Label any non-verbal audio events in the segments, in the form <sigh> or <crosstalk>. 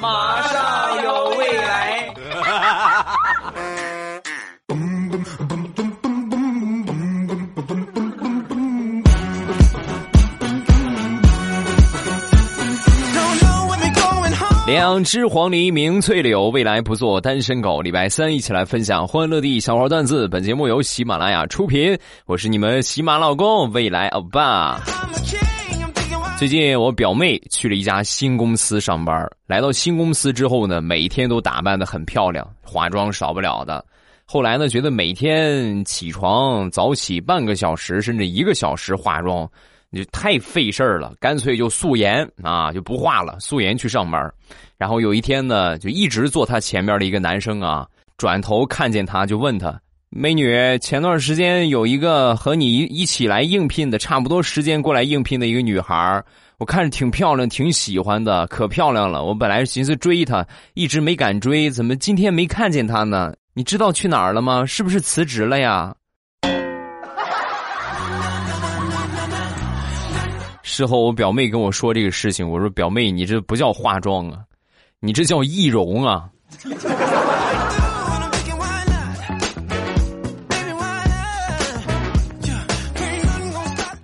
马上有未来。两只黄鹂鸣翠柳，未来不做单身狗。礼拜三一起来分享欢乐地小花段子。本节目由喜马拉雅出品，我是你们喜马老公未来欧巴。最近我表妹去了一家新公司上班，来到新公司之后呢，每天都打扮的很漂亮，化妆少不了的。后来呢，觉得每天起床早起半个小时甚至一个小时化妆。就太费事儿了，干脆就素颜啊，就不化了，素颜去上班。然后有一天呢，就一直坐他前面的一个男生啊，转头看见他就问他：“美女，前段时间有一个和你一一起来应聘的，差不多时间过来应聘的一个女孩，我看着挺漂亮，挺喜欢的，可漂亮了。我本来寻思追她，一直没敢追，怎么今天没看见她呢？你知道去哪儿了吗？是不是辞职了呀？”事后我表妹跟我说这个事情，我说表妹，你这不叫化妆啊，你这叫易容啊。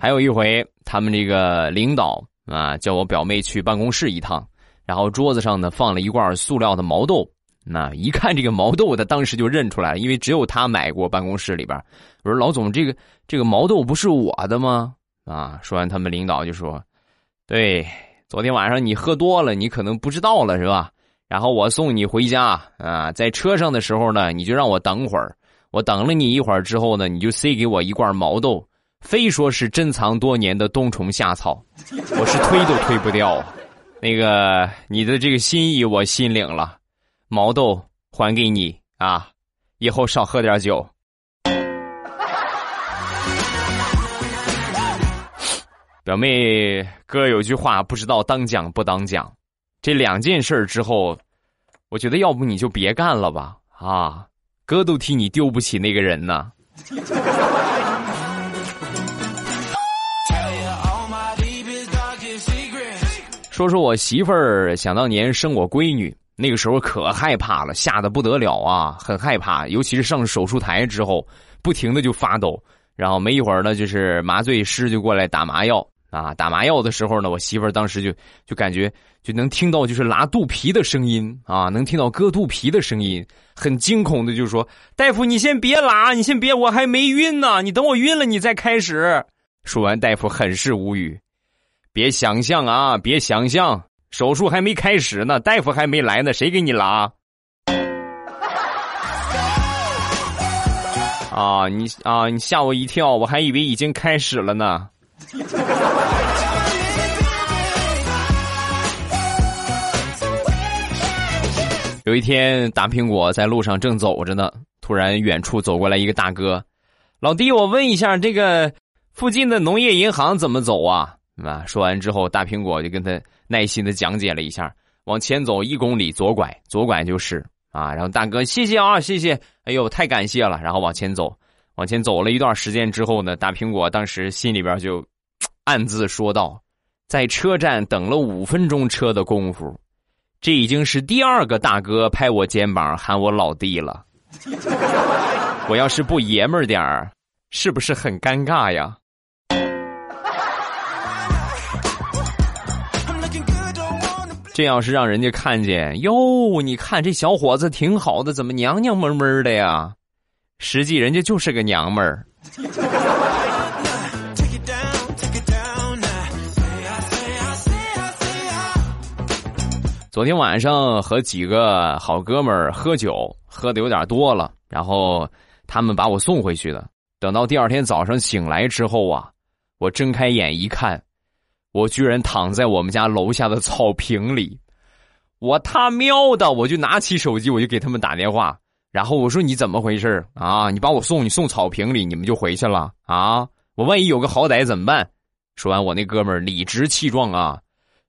还有一回，他们这个领导啊叫我表妹去办公室一趟，然后桌子上呢放了一罐塑料的毛豆，那一看这个毛豆，他当时就认出来了，因为只有他买过办公室里边。我说老总，这个这个毛豆不是我的吗？啊！说完，他们领导就说：“对，昨天晚上你喝多了，你可能不知道了，是吧？然后我送你回家啊，在车上的时候呢，你就让我等会儿。我等了你一会儿之后呢，你就塞给我一罐毛豆，非说是珍藏多年的冬虫夏草，我是推都推不掉。那个你的这个心意我心领了，毛豆还给你啊，以后少喝点酒。<laughs> ”表妹哥有句话不知道当讲不当讲，这两件事之后，我觉得要不你就别干了吧啊！哥都替你丢不起那个人呢。说说我媳妇儿想当年生我闺女，那个时候可害怕了，吓得不得了啊，很害怕，尤其是上手术台之后，不停的就发抖，然后没一会儿呢，就是麻醉师就过来打麻药。啊，打麻药的时候呢，我媳妇儿当时就就感觉就能听到就是拉肚皮的声音啊，能听到割肚皮的声音，很惊恐的就说：“大夫，你先别拉，你先别，我还没晕呢，你等我晕了你再开始。”说完，大夫很是无语，别想象啊，别想象，手术还没开始呢，大夫还没来呢，谁给你拉？<laughs> 啊，你啊，你吓我一跳，我还以为已经开始了呢。<laughs> 有一天，大苹果在路上正走着呢，突然远处走过来一个大哥：“老弟，我问一下，这个附近的农业银行怎么走啊？”啊，说完之后，大苹果就跟他耐心的讲解了一下：“往前走一公里，左拐，左拐就是啊。”然后大哥：“谢谢啊，谢谢，哎呦，太感谢了。”然后往前走。往前走了一段时间之后呢，大苹果当时心里边就暗自说道：“在车站等了五分钟车的功夫，这已经是第二个大哥拍我肩膀喊我老弟了。<laughs> 我要是不爷们儿点儿，是不是很尴尬呀？”这要是让人家看见哟，你看这小伙子挺好的，怎么娘娘们们的呀？实际人家就是个娘们儿。昨天晚上和几个好哥们儿喝酒，喝的有点多了，然后他们把我送回去的。等到第二天早上醒来之后啊，我睁开眼一看，我居然躺在我们家楼下的草坪里。我他喵的，我就拿起手机，我就给他们打电话。然后我说你怎么回事啊？你把我送你送草坪里，你们就回去了啊？我万一有个好歹怎么办？说完，我那哥们儿理直气壮啊，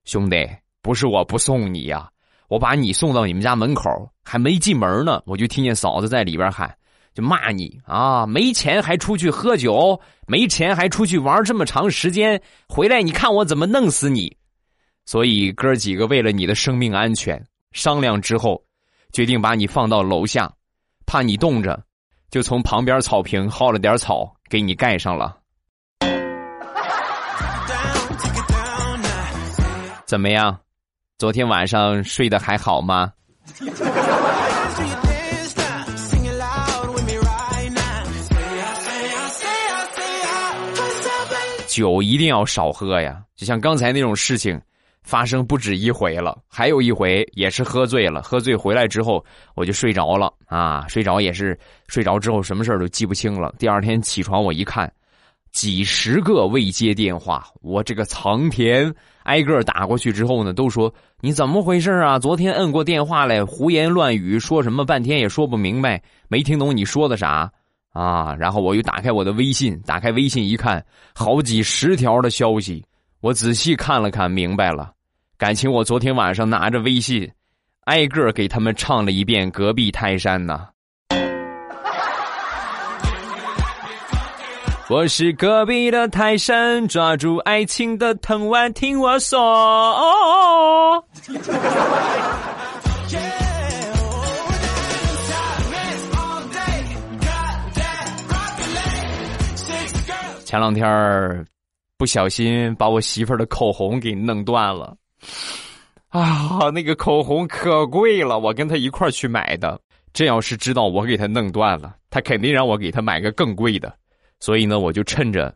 兄弟，不是我不送你呀，我把你送到你们家门口，还没进门呢，我就听见嫂子在里边喊，就骂你啊，没钱还出去喝酒，没钱还出去玩这么长时间，回来你看我怎么弄死你！所以哥几个为了你的生命安全。商量之后，决定把你放到楼下，怕你冻着，就从旁边草坪薅了点草给你盖上了。怎么样？昨天晚上睡得还好吗？酒一定要少喝呀！就像刚才那种事情发生不止一回了，还有一回也是喝醉了，喝醉回来之后我就睡着了啊，睡着也是睡着之后什么事都记不清了。第二天起床我一看，几十个未接电话，我这个苍天挨个打过去之后呢，都说你怎么回事啊？昨天摁过电话来，胡言乱语，说什么半天也说不明白，没听懂你说的啥。啊！然后我又打开我的微信，打开微信一看，好几十条的消息。我仔细看了看，明白了，感情我昨天晚上拿着微信，挨个给他们唱了一遍《隔壁泰山》呢。我是隔壁的泰山，抓住爱情的藤蔓，听我说。哦前两天儿不小心把我媳妇儿的口红给弄断了，啊，那个口红可贵了，我跟她一块儿去买的。这要是知道我给她弄断了，她肯定让我给她买个更贵的。所以呢，我就趁着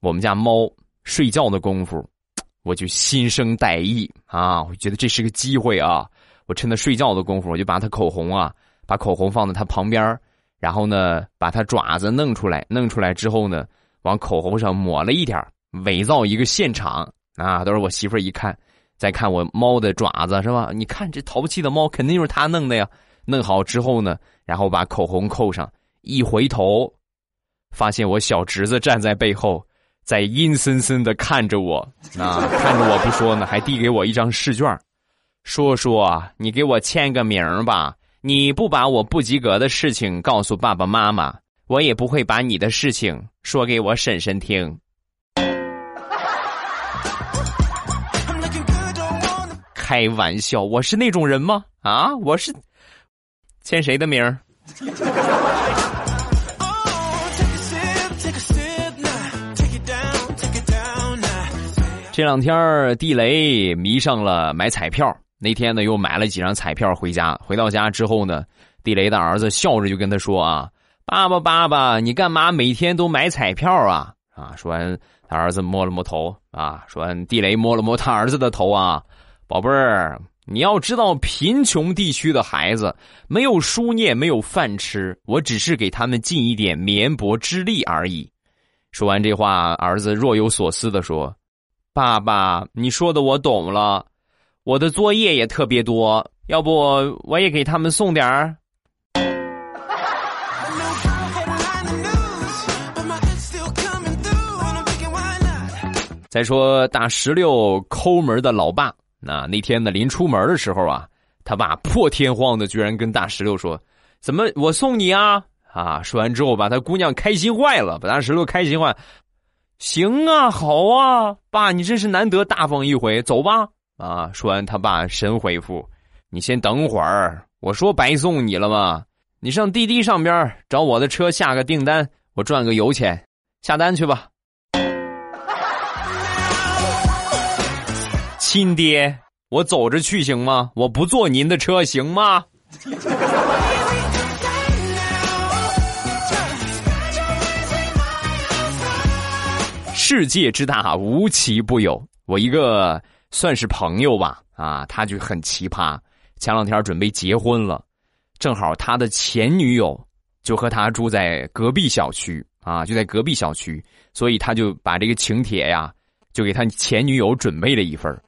我们家猫睡觉的功夫，我就心生歹意啊！我觉得这是个机会啊！我趁它睡觉的功夫，我就把它口红啊，把口红放在它旁边，然后呢，把它爪子弄出来，弄出来之后呢。往口红上抹了一点伪造一个现场啊！都是我媳妇儿一看，再看我猫的爪子是吧？你看这淘气的猫，肯定就是他弄的呀！弄好之后呢，然后把口红扣上，一回头，发现我小侄子站在背后，在阴森森的看着我啊！看着我不说呢，还递给我一张试卷，说说你给我签个名吧！你不把我不及格的事情告诉爸爸妈妈。我也不会把你的事情说给我婶婶听。开玩笑，我是那种人吗？啊，我是签谁的名儿？这两天地雷迷上了买彩票，那天呢又买了几张彩票回家。回到家之后呢，地雷的儿子笑着就跟他说啊。爸爸，爸爸，你干嘛每天都买彩票啊？啊！说完，他儿子摸了摸头啊。说完，地雷摸了摸他儿子的头啊。宝贝儿，你要知道，贫穷地区的孩子没有书念，没有饭吃，我只是给他们尽一点绵薄之力而已。说完这话，儿子若有所思的说：“爸爸，你说的我懂了，我的作业也特别多，要不我也给他们送点儿。”再说大石榴抠门的老爸，那那天呢临出门的时候啊，他爸破天荒的居然跟大石榴说：“怎么我送你啊？”啊，说完之后把他姑娘开心坏了，把大石榴开心坏。行啊，好啊，爸，你真是难得大方一回，走吧。啊，说完他爸神回复：“你先等会儿，我说白送你了吗？你上滴滴上边找我的车下个订单，我赚个油钱，下单去吧。”亲爹，我走着去行吗？我不坐您的车行吗？世界之大，无奇不有。我一个算是朋友吧，啊，他就很奇葩。前两天准备结婚了，正好他的前女友就和他住在隔壁小区啊，就在隔壁小区，所以他就把这个请帖呀，就给他前女友准备了一份儿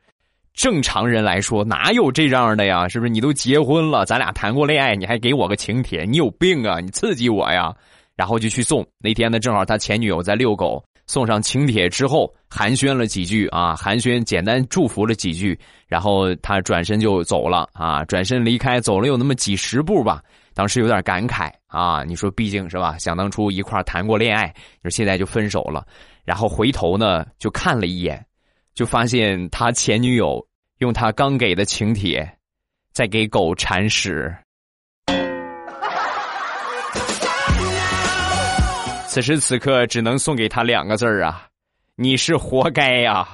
正常人来说，哪有这样的呀？是不是？你都结婚了，咱俩谈过恋爱，你还给我个请帖，你有病啊！你刺激我呀！然后就去送。那天呢，正好他前女友在遛狗，送上请帖之后，寒暄了几句啊，寒暄，简单祝福了几句，然后他转身就走了啊，转身离开，走了有那么几十步吧。当时有点感慨啊，你说，毕竟是吧？想当初一块谈过恋爱，你说现在就分手了，然后回头呢，就看了一眼。就发现他前女友用他刚给的请帖，在给狗铲屎。此时此刻，只能送给他两个字儿啊：你是活该呀！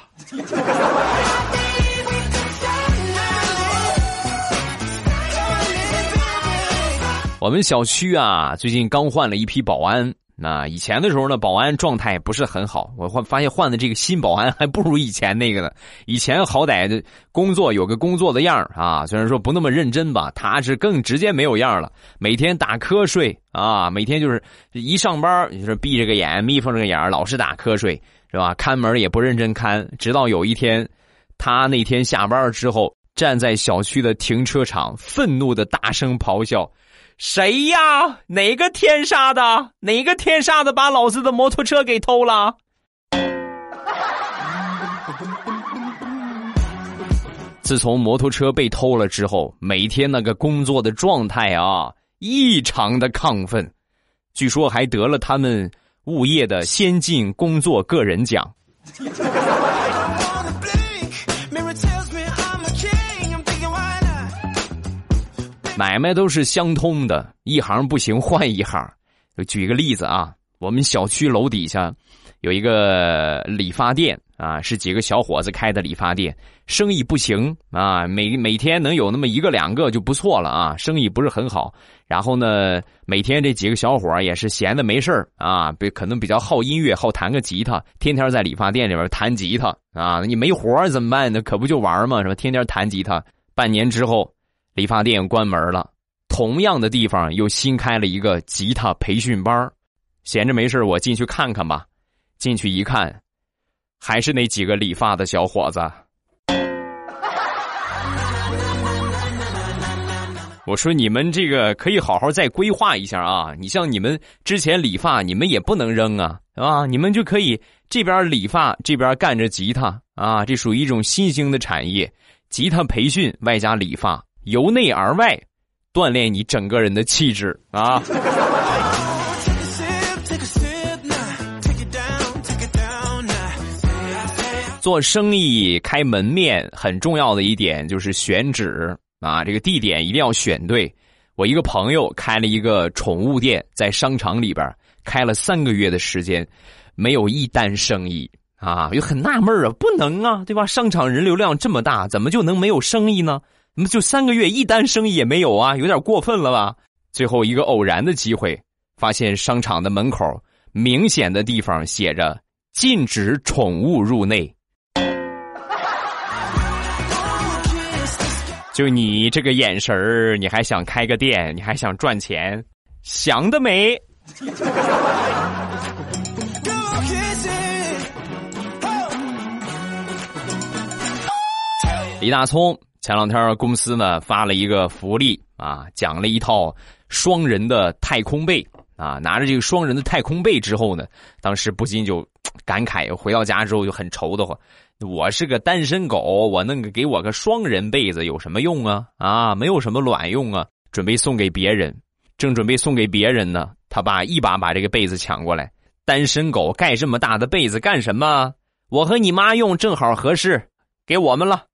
我们小区啊，最近刚换了一批保安。那以前的时候呢，保安状态不是很好。我换发现换的这个新保安还不如以前那个呢。以前好歹的工作有个工作的样啊，虽然说不那么认真吧，他是更直接没有样了。每天打瞌睡啊，每天就是一上班就是闭着个眼，眯缝着个眼老是打瞌睡，是吧？看门也不认真看。直到有一天，他那天下班之后，站在小区的停车场，愤怒的大声咆哮。谁呀？哪个天杀的？哪个天杀的把老子的摩托车给偷了？自从摩托车被偷了之后，每天那个工作的状态啊，异常的亢奋，据说还得了他们物业的先进工作个人奖。买卖都是相通的，一行不行换一行。就举个例子啊，我们小区楼底下有一个理发店啊，是几个小伙子开的理发店，生意不行啊，每每天能有那么一个两个就不错了啊，生意不是很好。然后呢，每天这几个小伙也是闲的没事啊，比可能比较好音乐，好弹个吉他，天天在理发店里边弹吉他啊。你没活怎么办呢？可不就玩嘛，是吧？天天弹吉他，半年之后。理发店关门了，同样的地方又新开了一个吉他培训班闲着没事我进去看看吧。进去一看，还是那几个理发的小伙子。<laughs> 我说你们这个可以好好再规划一下啊！你像你们之前理发，你们也不能扔啊，啊，你们就可以这边理发，这边干着吉他啊，这属于一种新兴的产业，吉他培训外加理发。由内而外，锻炼你整个人的气质啊！做生意开门面很重要的一点就是选址啊，这个地点一定要选对。我一个朋友开了一个宠物店，在商场里边开了三个月的时间，没有一单生意啊，就很纳闷啊，不能啊，对吧？商场人流量这么大，怎么就能没有生意呢？那就三个月一单生意也没有啊，有点过分了吧？最后一个偶然的机会，发现商场的门口明显的地方写着“禁止宠物入内”。就你这个眼神儿，你还想开个店？你还想赚钱？想得美！李大聪。前两天公司呢发了一个福利啊，奖了一套双人的太空被啊。拿着这个双人的太空被之后呢，当时不禁就感慨，回到家之后就很愁的慌。我是个单身狗，我弄个给我个双人被子有什么用啊？啊，没有什么卵用啊！准备送给别人，正准备送给别人呢，他爸一把把这个被子抢过来。单身狗盖这么大的被子干什么？我和你妈用正好合适，给我们了。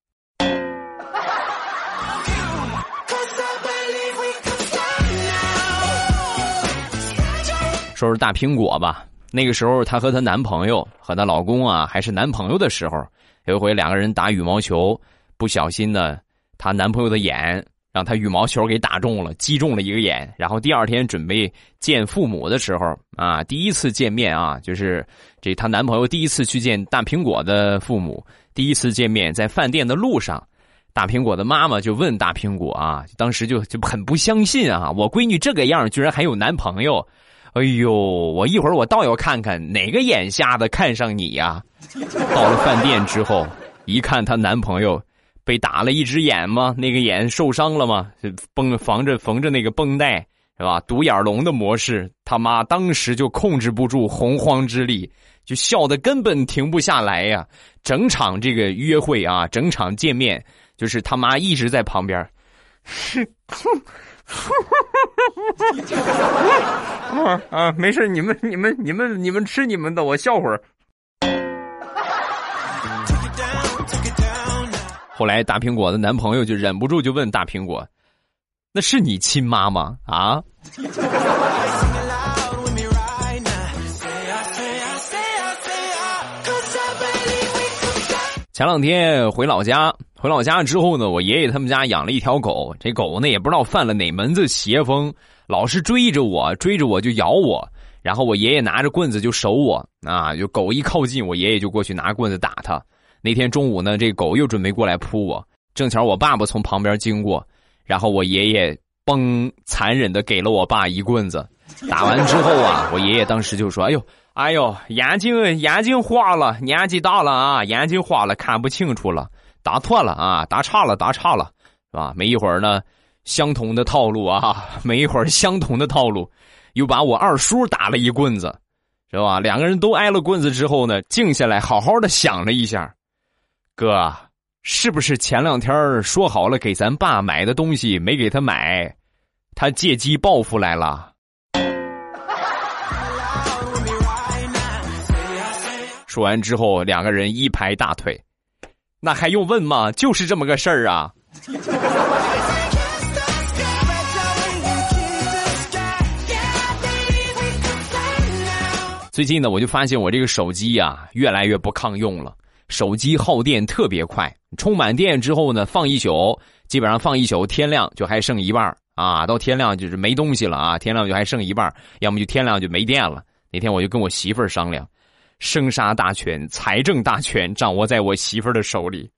说是大苹果吧，那个时候她和她男朋友和她老公啊还是男朋友的时候，有一回两个人打羽毛球，不小心呢，她男朋友的眼让她羽毛球给打中了，击中了一个眼。然后第二天准备见父母的时候啊，第一次见面啊，就是这她男朋友第一次去见大苹果的父母，第一次见面在饭店的路上，大苹果的妈妈就问大苹果啊，当时就就很不相信啊，我闺女这个样居然还有男朋友。哎呦，我一会儿我倒要看看哪个眼瞎的看上你呀！<laughs> 到了饭店之后，一看她男朋友被打了一只眼嘛，那个眼受伤了嘛，绷防着缝着那个绷带是吧？独眼龙的模式，他妈当时就控制不住洪荒之力，就笑得根本停不下来呀！整场这个约会啊，整场见面，就是他妈一直在旁边，哼。<laughs> <laughs> 啊啊，没事，你们你们你们你们吃你们的，我笑会儿。<laughs> 后来大苹果的男朋友就忍不住就问大苹果：“那是你亲妈吗？啊？”前两天回老家，回老家之后呢，我爷爷他们家养了一条狗，这狗呢也不知道犯了哪门子邪风，老是追着我，追着我就咬我，然后我爷爷拿着棍子就守我啊，就狗一靠近，我爷爷就过去拿棍子打它。那天中午呢，这狗又准备过来扑我，正巧我爸爸从旁边经过，然后我爷爷嘣，残忍的给了我爸一棍子。打完之后啊，我爷爷当时就说：“哎呦。”哎呦，眼睛眼睛花了，年纪大了啊，眼睛花了，看不清楚了，打错了啊，打岔了，打岔了，是吧？没一会儿呢，相同的套路啊，<laughs> 没一会儿相同的套路，又把我二叔打了一棍子，是吧？两个人都挨了棍子之后呢，静下来好好的想了一下，哥，是不是前两天说好了给咱爸买的东西没给他买，他借机报复来了？说完之后，两个人一拍大腿，那还用问吗？就是这么个事儿啊！最近呢，我就发现我这个手机呀，越来越不抗用了。手机耗电特别快，充满电之后呢，放一宿，基本上放一宿，天亮就还剩一半啊。到天亮就是没东西了啊，天亮就还剩一半要么就天亮就没电了。那天我就跟我媳妇儿商量。生杀大权、财政大权掌握在我媳妇儿的手里。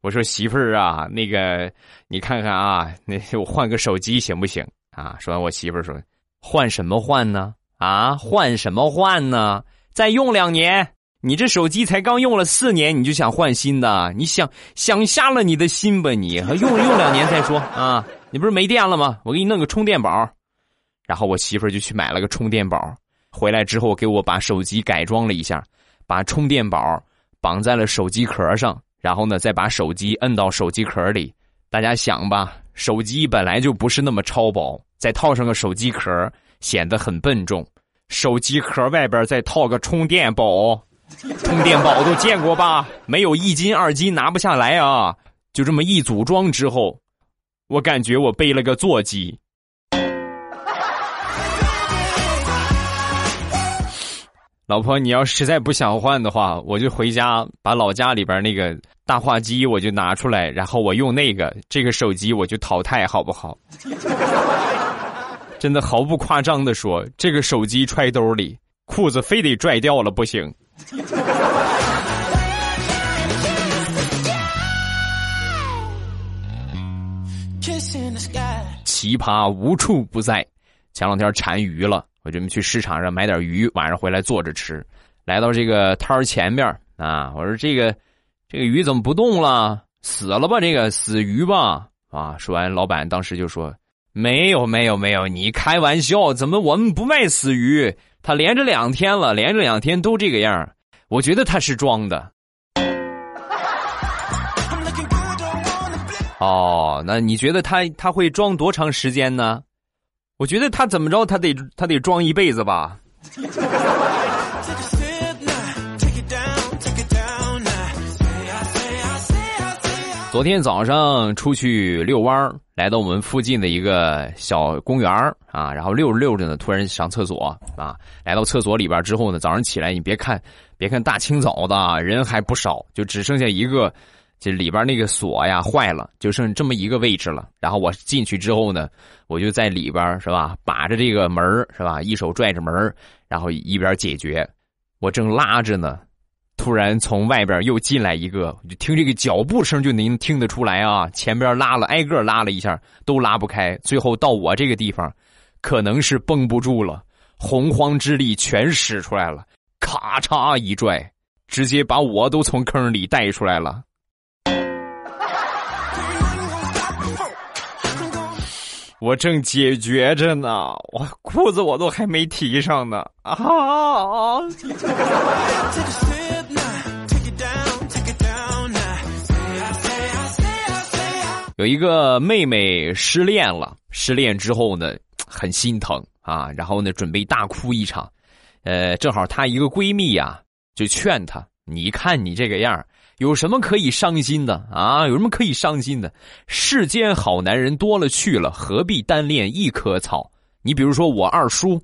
我说媳妇儿啊，那个你看看啊，那我换个手机行不行啊？说完，我媳妇儿说：“换什么换呢？啊，换什么换呢？再用两年，你这手机才刚用了四年，你就想换新的？你想想瞎了你的心吧？你用用两年再说啊！你不是没电了吗？我给你弄个充电宝。”然后我媳妇儿就去买了个充电宝。回来之后，给我把手机改装了一下，把充电宝绑在了手机壳上，然后呢，再把手机摁到手机壳里。大家想吧，手机本来就不是那么超薄，再套上个手机壳，显得很笨重。手机壳外边再套个充电宝，充电宝都见过吧？没有一斤二斤拿不下来啊！就这么一组装之后，我感觉我背了个座机。老婆，你要实在不想换的话，我就回家把老家里边那个大话机我就拿出来，然后我用那个这个手机我就淘汰，好不好？<laughs> 真的毫不夸张的说，这个手机揣兜里，裤子非得拽掉了不行。奇葩无处不在，前两天馋鱼了。我准备去市场上买点鱼，晚上回来做着吃。来到这个摊儿前面啊，我说这个这个鱼怎么不动了？死了吧？这个死鱼吧？啊！说完，老板当时就说：“没有，没有，没有，你开玩笑？怎么我们不卖死鱼？他连着两天了，连着两天都这个样我觉得他是装的。”哦，那你觉得他他会装多长时间呢？我觉得他怎么着，他得他得装一辈子吧。昨天早上出去遛弯儿，来到我们附近的一个小公园儿啊，然后溜着溜着呢，突然上厕所啊。来到厕所里边之后呢，早上起来你别看，别看大清早的人还不少，就只剩下一个。这里边那个锁呀坏了，就剩这么一个位置了。然后我进去之后呢，我就在里边是吧，把着这个门是吧，一手拽着门然后一边解决。我正拉着呢，突然从外边又进来一个，就听这个脚步声就能听得出来啊，前边拉了挨个拉了一下都拉不开，最后到我这个地方，可能是绷不住了，洪荒之力全使出来了，咔嚓一拽，直接把我都从坑里带出来了。我正解决着呢，我裤子我都还没提上呢啊！有一个妹妹失恋了，失恋之后呢，很心疼啊，然后呢，准备大哭一场。呃，正好她一个闺蜜呀，就劝她：“你看你这个样有什么可以伤心的啊？有什么可以伤心的？世间好男人多了去了，何必单恋一棵草？你比如说我二叔，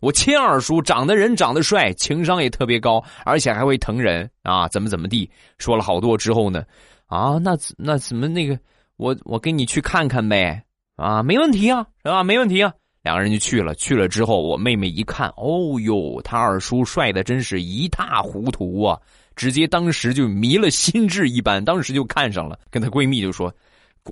我亲二叔长得人长得帅，情商也特别高，而且还会疼人啊，怎么怎么地？说了好多之后呢，啊，那那怎么那个？我我跟你去看看呗，啊，没问题啊，是吧？没问题啊。两个人就去了，去了之后，我妹妹一看，哦哟，他二叔帅的真是一塌糊涂啊！直接当时就迷了心智一般，当时就看上了。跟她闺蜜就说：“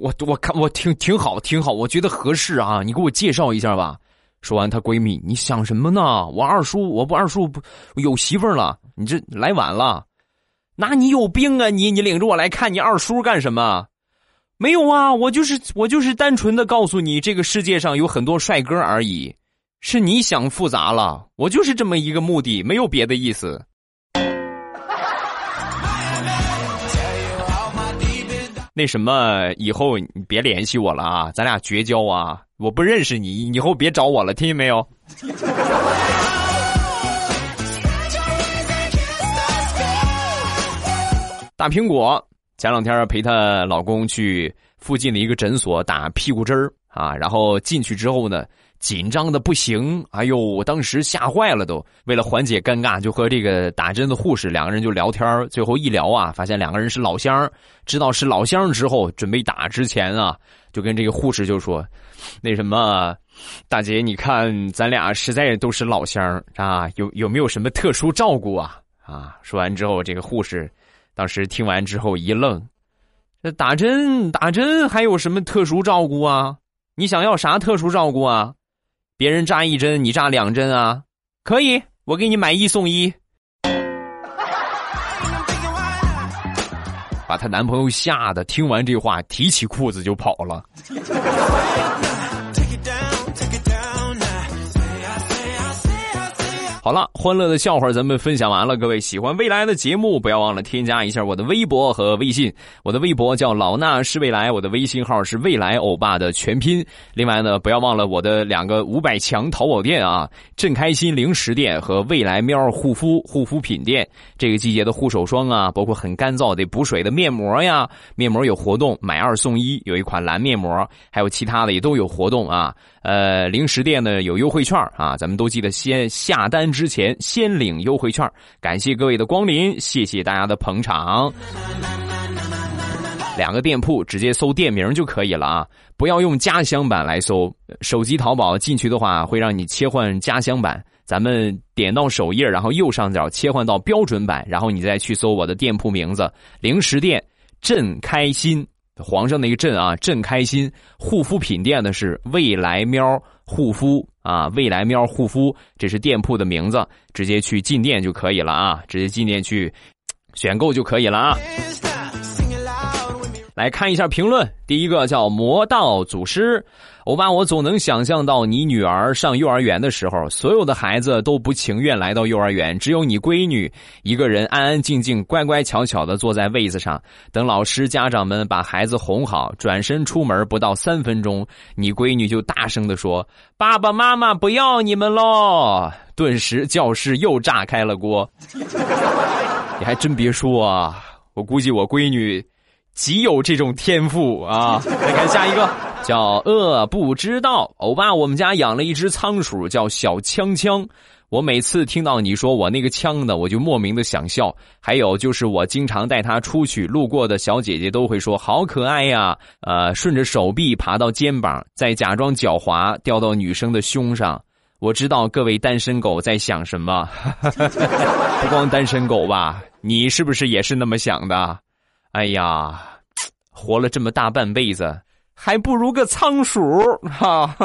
我我看我挺挺好，挺好，我觉得合适啊，你给我介绍一下吧。”说完，她闺蜜：“你想什么呢？我二叔，我不二叔不有媳妇了？你这来晚了。那你有病啊你？你领着我来看你二叔干什么？没有啊，我就是我就是单纯的告诉你，这个世界上有很多帅哥而已。是你想复杂了，我就是这么一个目的，没有别的意思。”那什么，以后你别联系我了啊，咱俩绝交啊！我不认识你，以后别找我了，听见没有？大苹果前两天陪她老公去附近的一个诊所打屁股针儿啊，然后进去之后呢。紧张的不行，哎呦，我当时吓坏了都。为了缓解尴尬，就和这个打针的护士两个人就聊天最后一聊啊，发现两个人是老乡知道是老乡之后，准备打之前啊，就跟这个护士就说：“那什么，大姐，你看咱俩实在都是老乡啊，有有没有什么特殊照顾啊？”啊，说完之后，这个护士当时听完之后一愣：“这打针打针还有什么特殊照顾啊？你想要啥特殊照顾啊？”别人扎一针，你扎两针啊？可以，我给你买一送一。把她男朋友吓得听完这话，提起裤子就跑了。好了，欢乐的笑话咱们分享完了。各位喜欢未来的节目，不要忘了添加一下我的微博和微信。我的微博叫老衲是未来，我的微信号是未来欧巴的全拼。另外呢，不要忘了我的两个五百强淘宝店啊，正开心零食店和未来喵护肤护肤品店。这个季节的护手霜啊，包括很干燥得补水的面膜呀，面膜有活动，买二送一，有一款蓝面膜，还有其他的也都有活动啊。呃，零食店呢有优惠券啊，咱们都记得先下单之前先领优惠券。感谢各位的光临，谢谢大家的捧场。两个店铺直接搜店名就可以了啊，不要用家乡版来搜。手机淘宝进去的话，会让你切换家乡版。咱们点到首页，然后右上角切换到标准版，然后你再去搜我的店铺名字“零食店朕开心”。皇上那个朕啊，朕开心。护肤品店的是未来喵护肤啊，未来喵护肤，这是店铺的名字，直接去进店就可以了啊，直接进店去选购就可以了啊。来看一下评论，第一个叫魔道祖师。欧巴，我总能想象到你女儿上幼儿园的时候，所有的孩子都不情愿来到幼儿园，只有你闺女一个人安安静静、乖乖巧巧的坐在位子上，等老师、家长们把孩子哄好，转身出门不到三分钟，你闺女就大声的说：“爸爸妈妈不要你们喽！” <laughs> 顿时教室又炸开了锅。你还真别说啊，我估计我闺女极有这种天赋啊！来看下一个。叫饿不知道，欧巴，我们家养了一只仓鼠，叫小枪枪。我每次听到你说我那个枪呢，我就莫名的想笑。还有就是我经常带它出去，路过的小姐姐都会说好可爱呀。呃，顺着手臂爬到肩膀，再假装狡猾掉到女生的胸上。我知道各位单身狗在想什么，<laughs> 不光单身狗吧，你是不是也是那么想的？哎呀，活了这么大半辈子。还不如个仓鼠哈！<laughs>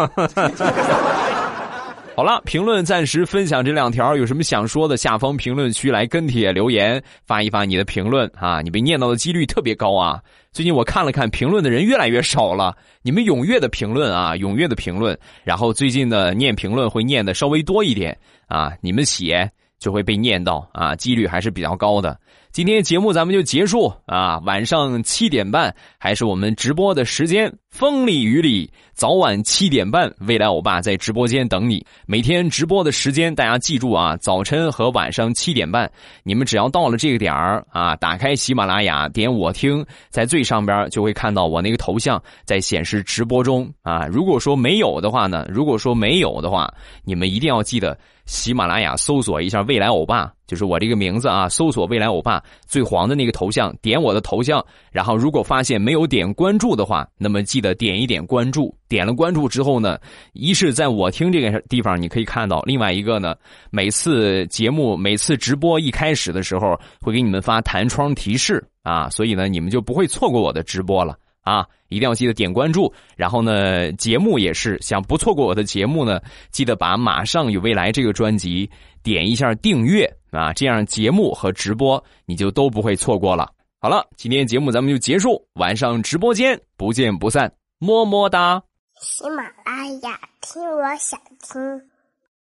好了，评论暂时分享这两条，有什么想说的，下方评论区来跟帖留言，发一发你的评论啊！你被念到的几率特别高啊！最近我看了看评论的人越来越少了，你们踊跃的评论啊，踊跃的评论，然后最近的念评论会念的稍微多一点啊，你们写就会被念到啊，几率还是比较高的。今天节目咱们就结束啊，晚上七点半还是我们直播的时间，风里雨里，早晚七点半，未来欧巴在直播间等你。每天直播的时间大家记住啊，早晨和晚上七点半，你们只要到了这个点儿啊，打开喜马拉雅，点我听，在最上边就会看到我那个头像在显示直播中啊。如果说没有的话呢，如果说没有的话，你们一定要记得。喜马拉雅搜索一下“未来欧巴”，就是我这个名字啊。搜索“未来欧巴”最黄的那个头像，点我的头像。然后，如果发现没有点关注的话，那么记的点一点关注。点了关注之后呢，一是在我听这个地方你可以看到；另外一个呢，每次节目、每次直播一开始的时候会给你们发弹窗提示啊，所以呢，你们就不会错过我的直播了。啊，一定要记得点关注，然后呢，节目也是想不错过我的节目呢，记得把《马上与未来》这个专辑点一下订阅啊，这样节目和直播你就都不会错过了。好了，今天节目咱们就结束，晚上直播间不见不散，么么哒。喜马拉雅，听我想听。